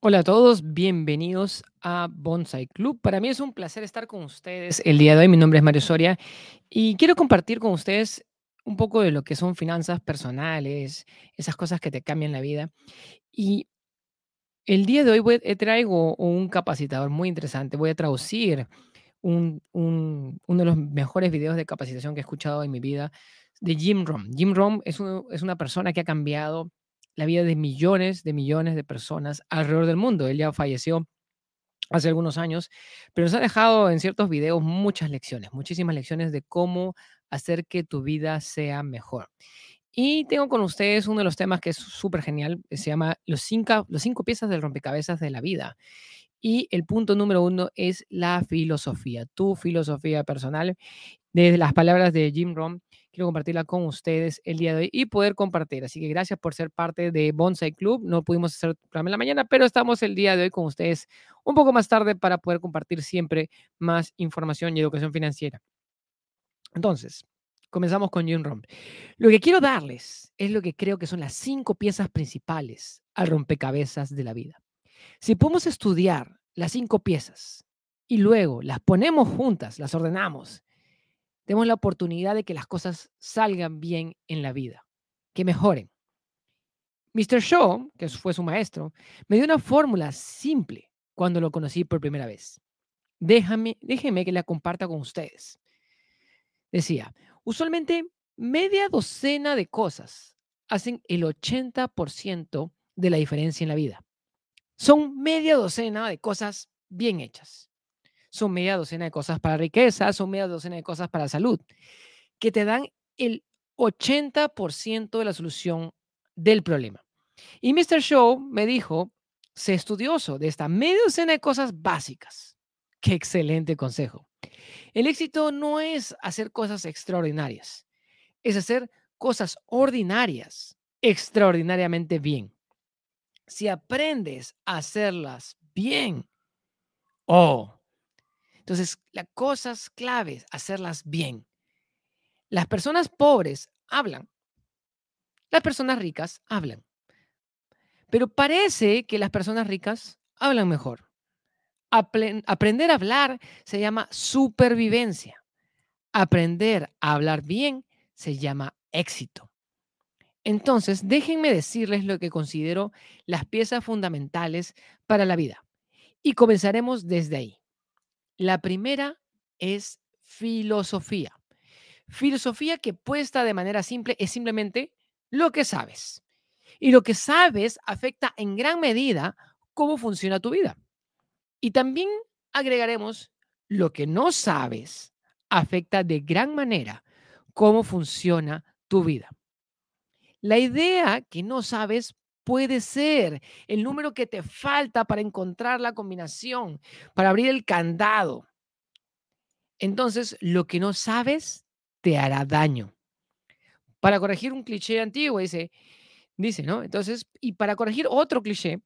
Hola a todos, bienvenidos a Bonsai Club. Para mí es un placer estar con ustedes el día de hoy. Mi nombre es Mario Soria y quiero compartir con ustedes un poco de lo que son finanzas personales, esas cosas que te cambian la vida. Y el día de hoy eh, traigo un capacitador muy interesante. Voy a traducir un- un- uno de los mejores videos de capacitación que he escuchado en mi vida de Jim Rohn. Jim un- es una persona que ha cambiado la vida de millones de millones de personas alrededor del mundo. Él ya falleció hace algunos años, pero nos ha dejado en ciertos videos muchas lecciones, muchísimas lecciones de cómo hacer que tu vida sea mejor. Y tengo con ustedes uno de los temas que es súper genial, se llama los cinco, los cinco piezas del rompecabezas de la vida. Y el punto número uno es la filosofía, tu filosofía personal. Desde las palabras de Jim Rohn, quiero compartirla con ustedes el día de hoy y poder compartir. Así que gracias por ser parte de Bonsai Club. No pudimos hacer programa en la mañana, pero estamos el día de hoy con ustedes un poco más tarde para poder compartir siempre más información y educación financiera. Entonces, comenzamos con Jim Rohn. Lo que quiero darles es lo que creo que son las cinco piezas principales al rompecabezas de la vida. Si podemos estudiar las cinco piezas y luego las ponemos juntas, las ordenamos, tenemos la oportunidad de que las cosas salgan bien en la vida, que mejoren. Mr. Shaw, que fue su maestro, me dio una fórmula simple cuando lo conocí por primera vez. Déjame, déjenme que la comparta con ustedes. Decía, usualmente media docena de cosas hacen el 80% de la diferencia en la vida. Son media docena de cosas bien hechas. Son media docena de cosas para riqueza, son media docena de cosas para salud, que te dan el 80% de la solución del problema. Y Mr. Show me dijo, sé estudioso de esta media docena de cosas básicas. Qué excelente consejo. El éxito no es hacer cosas extraordinarias, es hacer cosas ordinarias extraordinariamente bien. Si aprendes a hacerlas bien, oh, entonces las cosas claves, hacerlas bien. Las personas pobres hablan, las personas ricas hablan, pero parece que las personas ricas hablan mejor. Apren- aprender a hablar se llama supervivencia. Aprender a hablar bien se llama éxito. Entonces, déjenme decirles lo que considero las piezas fundamentales para la vida. Y comenzaremos desde ahí. La primera es filosofía. Filosofía que puesta de manera simple es simplemente lo que sabes. Y lo que sabes afecta en gran medida cómo funciona tu vida. Y también agregaremos lo que no sabes afecta de gran manera cómo funciona tu vida. La idea que no sabes puede ser el número que te falta para encontrar la combinación, para abrir el candado. Entonces, lo que no sabes te hará daño. Para corregir un cliché antiguo, dice, dice, ¿no? Entonces, y para corregir otro cliché,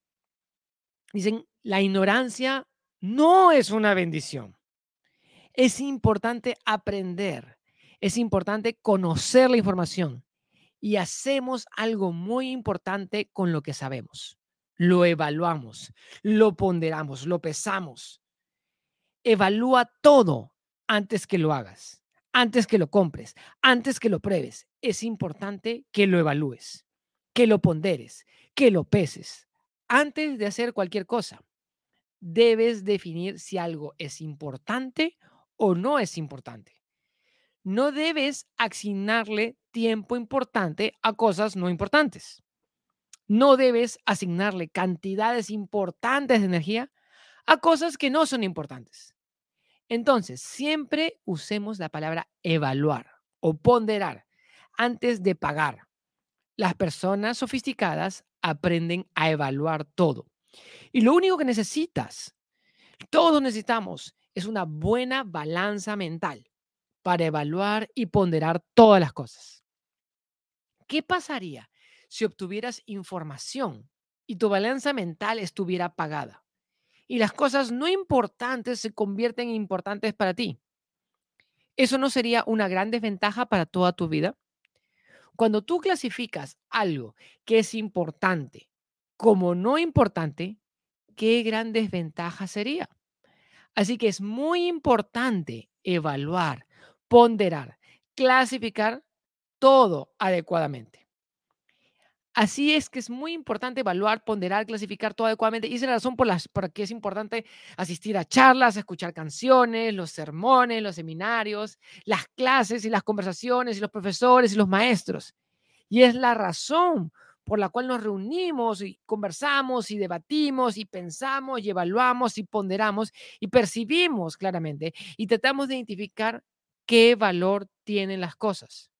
dicen, la ignorancia no es una bendición. Es importante aprender, es importante conocer la información y hacemos algo muy importante con lo que sabemos. Lo evaluamos, lo ponderamos, lo pesamos. Evalúa todo antes que lo hagas, antes que lo compres, antes que lo pruebes. Es importante que lo evalúes, que lo ponderes, que lo peses. Antes de hacer cualquier cosa, debes definir si algo es importante o no es importante. No debes asignarle tiempo importante a cosas no importantes. No debes asignarle cantidades importantes de energía a cosas que no son importantes. Entonces, siempre usemos la palabra evaluar o ponderar antes de pagar. Las personas sofisticadas aprenden a evaluar todo. Y lo único que necesitas, todos necesitamos, es una buena balanza mental para evaluar y ponderar todas las cosas. ¿Qué pasaría si obtuvieras información y tu balanza mental estuviera apagada? Y las cosas no importantes se convierten en importantes para ti. ¿Eso no sería una gran desventaja para toda tu vida? Cuando tú clasificas algo que es importante como no importante, qué gran desventaja sería. Así que es muy importante evaluar, ponderar, clasificar todo adecuadamente. Así es que es muy importante evaluar, ponderar, clasificar todo adecuadamente. Y esa es la razón por la que es importante asistir a charlas, escuchar canciones, los sermones, los seminarios, las clases y las conversaciones y los profesores y los maestros. Y es la razón por la cual nos reunimos y conversamos y debatimos y pensamos y evaluamos y ponderamos y percibimos claramente y tratamos de identificar qué valor tienen las cosas.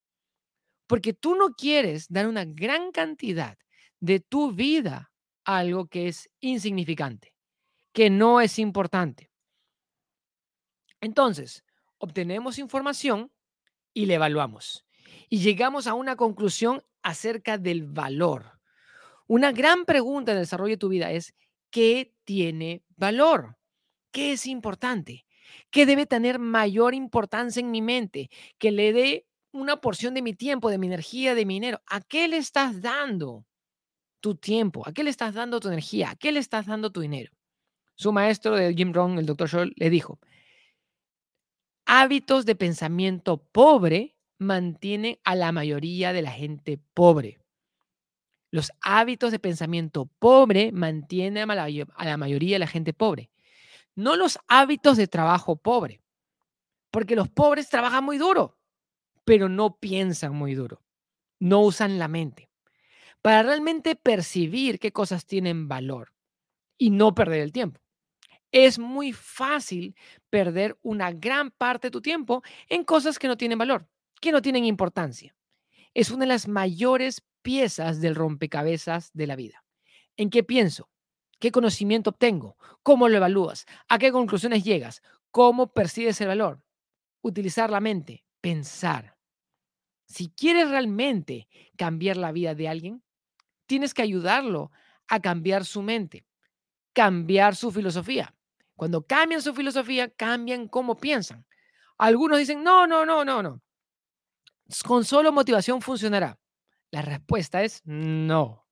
Porque tú no quieres dar una gran cantidad de tu vida a algo que es insignificante, que no es importante. Entonces, obtenemos información y la evaluamos. Y llegamos a una conclusión acerca del valor. Una gran pregunta en el desarrollo de tu vida es, ¿qué tiene valor? ¿Qué es importante? ¿Qué debe tener mayor importancia en mi mente? Que le dé una porción de mi tiempo, de mi energía, de mi dinero. ¿A qué le estás dando tu tiempo? ¿A qué le estás dando tu energía? ¿A qué le estás dando tu dinero? Su maestro de Jim Rohn, el doctor Scholl, le dijo, hábitos de pensamiento pobre mantienen a la mayoría de la gente pobre. Los hábitos de pensamiento pobre mantienen a la, a la mayoría de la gente pobre. No los hábitos de trabajo pobre, porque los pobres trabajan muy duro pero no piensan muy duro, no usan la mente para realmente percibir qué cosas tienen valor y no perder el tiempo. Es muy fácil perder una gran parte de tu tiempo en cosas que no tienen valor, que no tienen importancia. Es una de las mayores piezas del rompecabezas de la vida. ¿En qué pienso? ¿Qué conocimiento obtengo? ¿Cómo lo evalúas? ¿A qué conclusiones llegas? ¿Cómo percibes el valor? Utilizar la mente, pensar. Si quieres realmente cambiar la vida de alguien, tienes que ayudarlo a cambiar su mente, cambiar su filosofía. Cuando cambian su filosofía, cambian cómo piensan. Algunos dicen, no, no, no, no, no. Con solo motivación funcionará. La respuesta es no.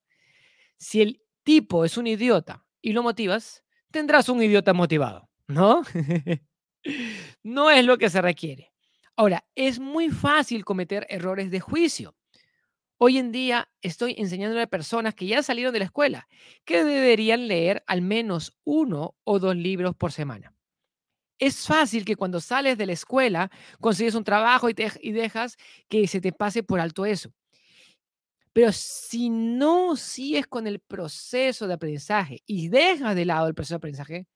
Si el tipo es un idiota y lo motivas, tendrás un idiota motivado, ¿no? no es lo que se requiere. Ahora, es muy fácil cometer errores de juicio. Hoy en día estoy enseñándole a personas que ya salieron de la escuela que deberían leer al menos uno o dos libros por semana. Es fácil que cuando sales de la escuela consigues un trabajo y, y dejas que se te pase por alto eso. Pero si no sigues con el proceso de aprendizaje y dejas de lado el proceso de aprendizaje,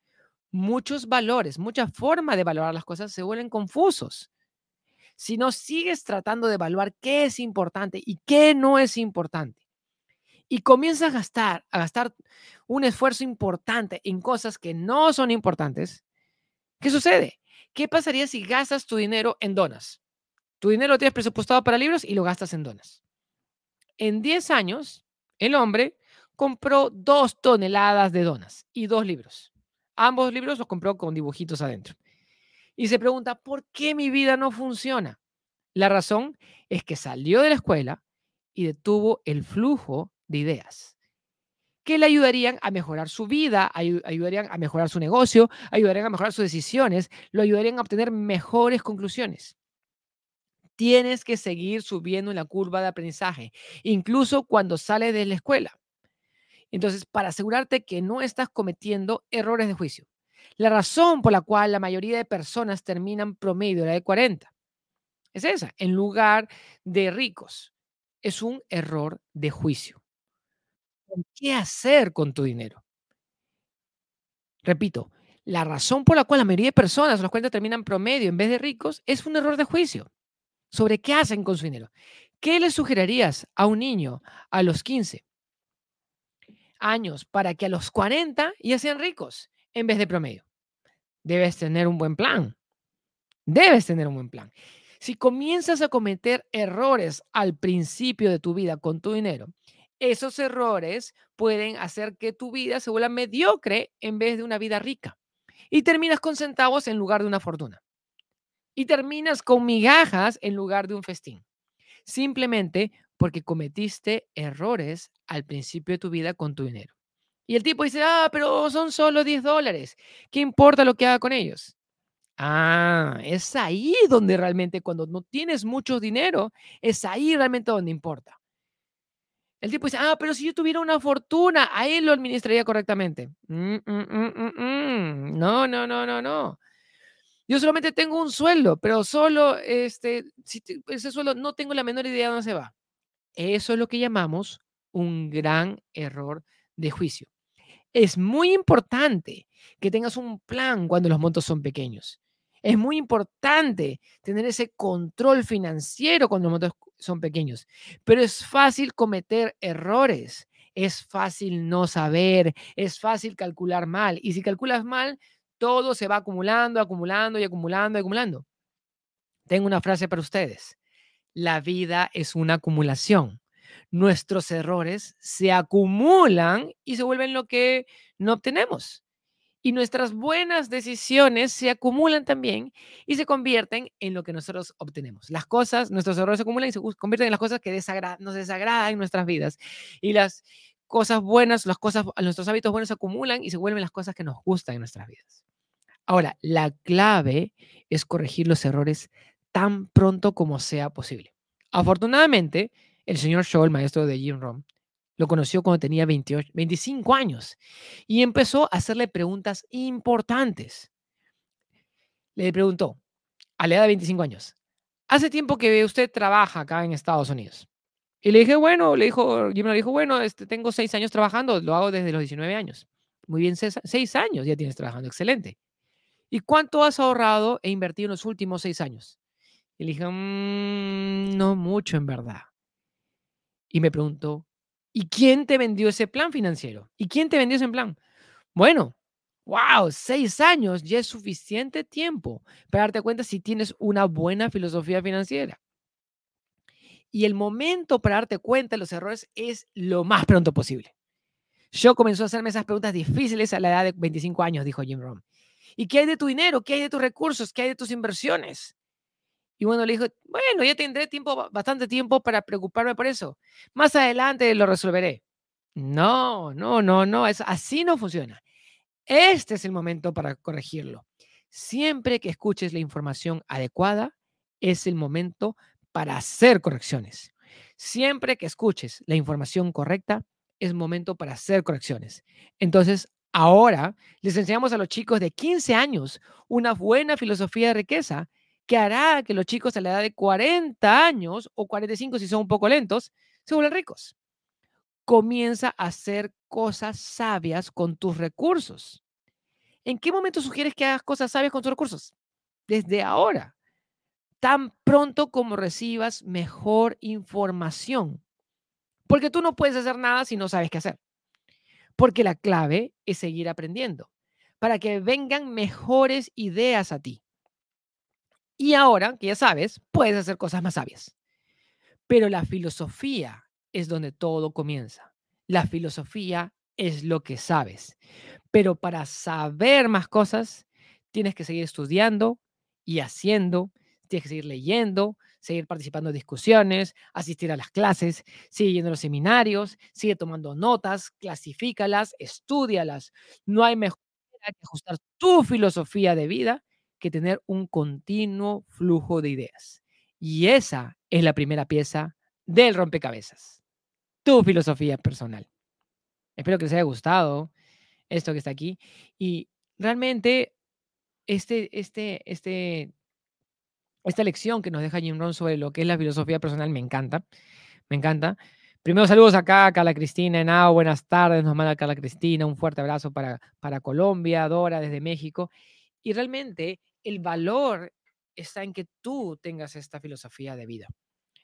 muchos valores, muchas formas de valorar las cosas se vuelven confusos si no sigues tratando de evaluar qué es importante y qué no es importante, y comienzas a gastar, a gastar un esfuerzo importante en cosas que no son importantes, ¿qué sucede? ¿Qué pasaría si gastas tu dinero en donas? Tu dinero lo tienes presupuestado para libros y lo gastas en donas. En 10 años, el hombre compró dos toneladas de donas y dos libros. Ambos libros los compró con dibujitos adentro y se pregunta, ¿por qué mi vida no funciona? La razón es que salió de la escuela y detuvo el flujo de ideas que le ayudarían a mejorar su vida, ayudarían a mejorar su negocio, ayudarían a mejorar sus decisiones, lo ayudarían a obtener mejores conclusiones. Tienes que seguir subiendo en la curva de aprendizaje, incluso cuando sales de la escuela. Entonces, para asegurarte que no estás cometiendo errores de juicio, la razón por la cual la mayoría de personas terminan promedio la de 40 es esa, en lugar de ricos. Es un error de juicio. ¿Qué hacer con tu dinero? Repito, la razón por la cual la mayoría de personas, los 40 terminan promedio en vez de ricos, es un error de juicio sobre qué hacen con su dinero. ¿Qué le sugerirías a un niño a los 15 años para que a los 40 ya sean ricos? En vez de promedio. Debes tener un buen plan. Debes tener un buen plan. Si comienzas a cometer errores al principio de tu vida con tu dinero, esos errores pueden hacer que tu vida se vuelva mediocre en vez de una vida rica. Y terminas con centavos en lugar de una fortuna. Y terminas con migajas en lugar de un festín. Simplemente porque cometiste errores al principio de tu vida con tu dinero. Y el tipo dice, ah, pero son solo 10 dólares. ¿Qué importa lo que haga con ellos? Ah, es ahí donde realmente cuando no tienes mucho dinero, es ahí realmente donde importa. El tipo dice, ah, pero si yo tuviera una fortuna, ahí lo administraría correctamente. Mm, mm, mm, no, no, no, no, no. Yo solamente tengo un sueldo, pero solo este, ese sueldo no tengo la menor idea de dónde se va. Eso es lo que llamamos un gran error de juicio. Es muy importante que tengas un plan cuando los montos son pequeños. Es muy importante tener ese control financiero cuando los montos son pequeños, pero es fácil cometer errores. Es fácil no saber, es fácil calcular mal. Y si calculas mal, todo se va acumulando, acumulando y acumulando y acumulando. Tengo una frase para ustedes. La vida es una acumulación nuestros errores se acumulan y se vuelven lo que no obtenemos. Y nuestras buenas decisiones se acumulan también y se convierten en lo que nosotros obtenemos. Las cosas, nuestros errores se acumulan y se convierten en las cosas que nos desagradan en nuestras vidas. Y las cosas buenas, las cosas, nuestros hábitos buenos se acumulan y se vuelven las cosas que nos gustan en nuestras vidas. Ahora, la clave es corregir los errores tan pronto como sea posible. Afortunadamente, el señor Shaw, el maestro de Jim Rohn, lo conoció cuando tenía 28, 25 años y empezó a hacerle preguntas importantes. Le preguntó, a la edad de 25 años, hace tiempo que usted trabaja acá en Estados Unidos. Y le dije, bueno, le dijo, Jim le dijo, bueno, este, tengo seis años trabajando, lo hago desde los 19 años. Muy bien, seis, años ya tienes trabajando, excelente. ¿Y cuánto has ahorrado e invertido en los últimos seis años? Y le dije, mm, no mucho en verdad y me preguntó, ¿y quién te vendió ese plan financiero? ¿Y quién te vendió ese plan? Bueno, wow, seis años ya es suficiente tiempo para darte cuenta si tienes una buena filosofía financiera. Y el momento para darte cuenta de los errores es lo más pronto posible. Yo comenzó a hacerme esas preguntas difíciles a la edad de 25 años, dijo Jim Rohn. ¿Y qué hay de tu dinero? ¿Qué hay de tus recursos? ¿Qué hay de tus inversiones? Y bueno, le dijo, bueno, ya tendré tiempo, bastante tiempo para preocuparme por eso. Más adelante lo resolveré. No, no, no, no, es, así no funciona. Este es el momento para corregirlo. Siempre que escuches la información adecuada, es el momento para hacer correcciones. Siempre que escuches la información correcta, es momento para hacer correcciones. Entonces, ahora les enseñamos a los chicos de 15 años una buena filosofía de riqueza que hará que los chicos a la edad de 40 años o 45 si son un poco lentos, se vuelvan ricos. Comienza a hacer cosas sabias con tus recursos. ¿En qué momento sugieres que hagas cosas sabias con tus recursos? Desde ahora, tan pronto como recibas mejor información. Porque tú no puedes hacer nada si no sabes qué hacer. Porque la clave es seguir aprendiendo para que vengan mejores ideas a ti. Y ahora que ya sabes, puedes hacer cosas más sabias. Pero la filosofía es donde todo comienza. La filosofía es lo que sabes. Pero para saber más cosas, tienes que seguir estudiando y haciendo, tienes que seguir leyendo, seguir participando en discusiones, asistir a las clases, sigue yendo a los seminarios, sigue tomando notas, clasifícalas, estudialas. No hay mejor manera que ajustar tu filosofía de vida que tener un continuo flujo de ideas. Y esa es la primera pieza del rompecabezas, tu filosofía personal. Espero que les haya gustado esto que está aquí. Y realmente, este, este, este, esta lección que nos deja Jim Rohn sobre lo que es la filosofía personal me encanta. Me encanta. Primero, saludos acá Carla Cristina Henao, buenas tardes, nos manda Carla Cristina, un fuerte abrazo para, para Colombia, Dora desde México. Y realmente el valor está en que tú tengas esta filosofía de vida,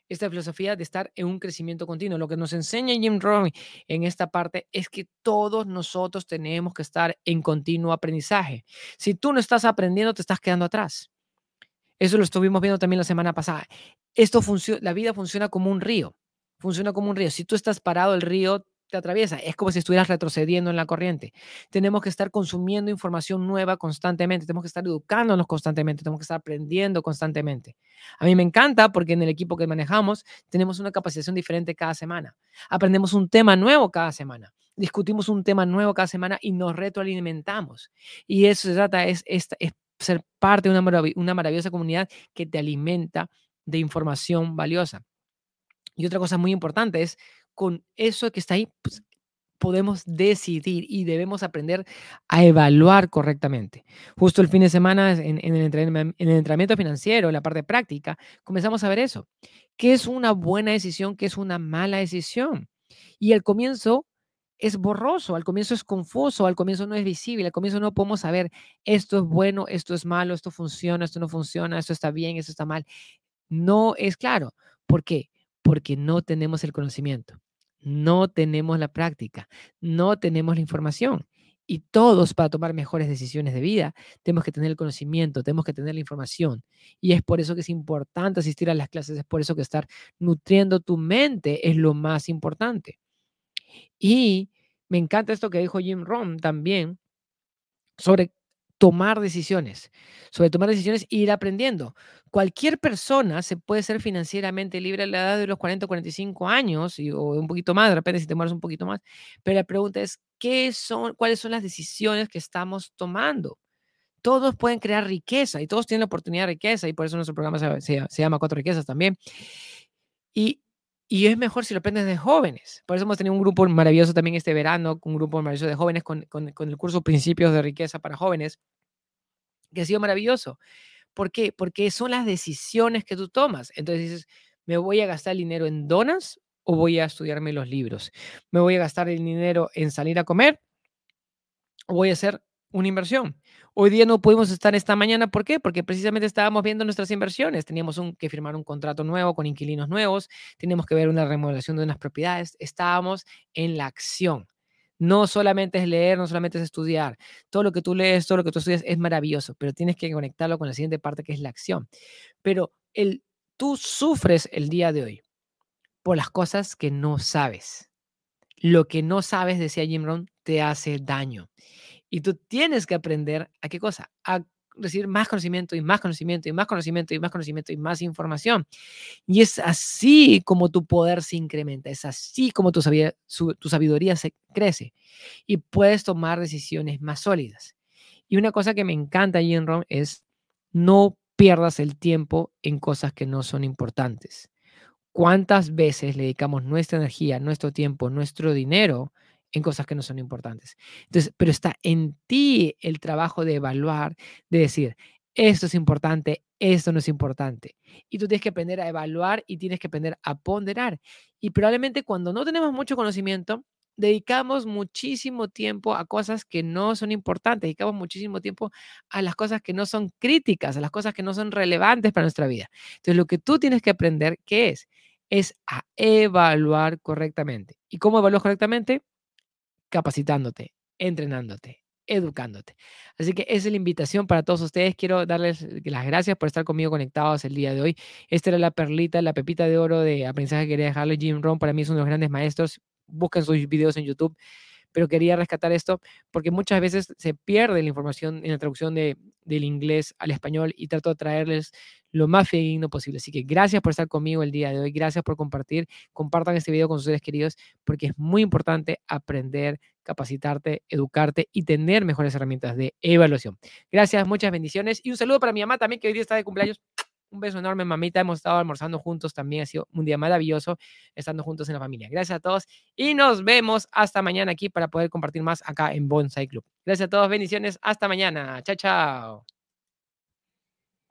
esta filosofía de estar en un crecimiento continuo. Lo que nos enseña Jim Rohn en esta parte es que todos nosotros tenemos que estar en continuo aprendizaje. Si tú no estás aprendiendo, te estás quedando atrás. Eso lo estuvimos viendo también la semana pasada. Esto funciona, la vida funciona como un río. Funciona como un río. Si tú estás parado, el río te atraviesa. Es como si estuvieras retrocediendo en la corriente. Tenemos que estar consumiendo información nueva constantemente, tenemos que estar educándonos constantemente, tenemos que estar aprendiendo constantemente. A mí me encanta porque en el equipo que manejamos tenemos una capacitación diferente cada semana. Aprendemos un tema nuevo cada semana. discutimos un tema nuevo cada semana y nos retroalimentamos. Y eso se trata, es, es, es ser parte de una, una maravillosa comunidad que te alimenta de información valiosa. Y otra cosa muy importante es, con eso que está ahí, pues, podemos decidir y debemos aprender a evaluar correctamente. Justo el fin de semana en, el, en entrenamiento financiero, en la parte práctica, comenzamos a ver eso. ¿Qué es una buena decisión? ¿Qué es una mala decisión? Y al comienzo es borroso, al comienzo es confuso, al comienzo no es visible, al comienzo no podemos saber esto es bueno, esto es malo, esto funciona, esto no funciona, esto está bien, esto está mal. No es claro. ¿Por qué? Porque no tenemos el conocimiento, no tenemos la práctica, no tenemos la información. Y todos para tomar mejores decisiones de vida tenemos que tener el conocimiento, tenemos que tener la información. Y es por eso que es importante asistir a las clases, es por eso que estar nutriendo tu mente es lo más importante. Y me encanta esto que dijo Jim Rohn también sobre tomar decisiones, sobre tomar decisiones e ir aprendiendo. Cualquier persona se puede ser financieramente libre a la edad de los 40 o 45 años y, o un poquito más, de repente si te mueres un poquito más, pero la pregunta es, ¿qué son, cuáles son las decisiones que estamos tomando? Todos pueden crear riqueza y todos tienen la oportunidad de riqueza y por eso nuestro programa se, se llama Cuatro Riquezas también. Y y es mejor si lo aprendes de jóvenes. Por eso hemos tenido un grupo maravilloso también este verano, un grupo maravilloso de jóvenes con, con, el curso Principios de Riqueza para Jóvenes, que ha sido maravilloso. ¿Por qué? Porque son las decisiones que tú tomas. Entonces dices, ¿me voy a gastar el dinero en donas o voy a estudiarme los libros? ¿Me voy a gastar el dinero en salir a comer o voy a hacer una inversión? Hoy día no pudimos estar esta mañana, ¿por qué? Porque precisamente estábamos viendo nuestras inversiones. Teníamos que firmar un contrato nuevo con inquilinos nuevos, teníamos que ver una remodelación de unas propiedades. Estábamos en la acción. No solamente es leer, no solamente es estudiar. Todo lo que tú lees, todo lo que tú estudias es maravilloso, pero tienes que conectarlo con la siguiente parte que es la acción. Pero el, tú sufres el día de hoy por las cosas que no sabes. Lo que no sabes, decía Jim Rohn, te hace daño. Y tú tienes que aprender a qué cosa? A recibir más conocimiento y más conocimiento y más conocimiento y más conocimiento y más información. Y es así como tu poder se incrementa, es así como tu sabiduría, se crece y puedes tomar decisiones más sólidas. Y una cosa que me encanta allí en Rom es no pierdas el tiempo en cosas que no son importantes. ¿Cuántas veces le dedicamos nuestra energía, nuestro tiempo, nuestro dinero en cosas que no son importantes. Entonces, pero está en ti el trabajo de evaluar, de decir, esto es importante, esto no es importante. Y tú tienes que aprender a evaluar y tienes que aprender a ponderar. Y probablemente cuando no tenemos mucho conocimiento, dedicamos muchísimo tiempo a cosas que no son importantes, dedicamos muchísimo tiempo a las cosas que no son críticas, a las cosas que no son relevantes para nuestra vida. Entonces, lo que tú tienes que aprender, ¿qué es? Es a evaluar correctamente. ¿Y cómo evaluar correctamente? Capacitándote, entrenándote, educándote. Así que esa es la invitación para todos ustedes. Quiero darles las gracias por estar conmigo conectados el día de hoy. Esta era la perlita, la pepita de oro de aprendizaje que quería dejarle. Jim Rohn para mí es uno de los grandes maestros. Busquen sus videos en YouTube pero quería rescatar esto porque muchas veces se pierde la información en la traducción de, del inglés al español y trato de traerles lo más fidedigno posible. Así que gracias por estar conmigo el día de hoy, gracias por compartir, compartan este video con sus seres queridos porque es muy importante aprender, capacitarte, educarte y tener mejores herramientas de evaluación. Gracias, muchas bendiciones y un saludo para mi mamá también que hoy día está de cumpleaños. Un beso enorme, mamita. Hemos estado almorzando juntos también. Ha sido un día maravilloso estando juntos en la familia. Gracias a todos y nos vemos hasta mañana aquí para poder compartir más acá en Bonsai Club. Gracias a todos. Bendiciones. Hasta mañana. Chao, chao.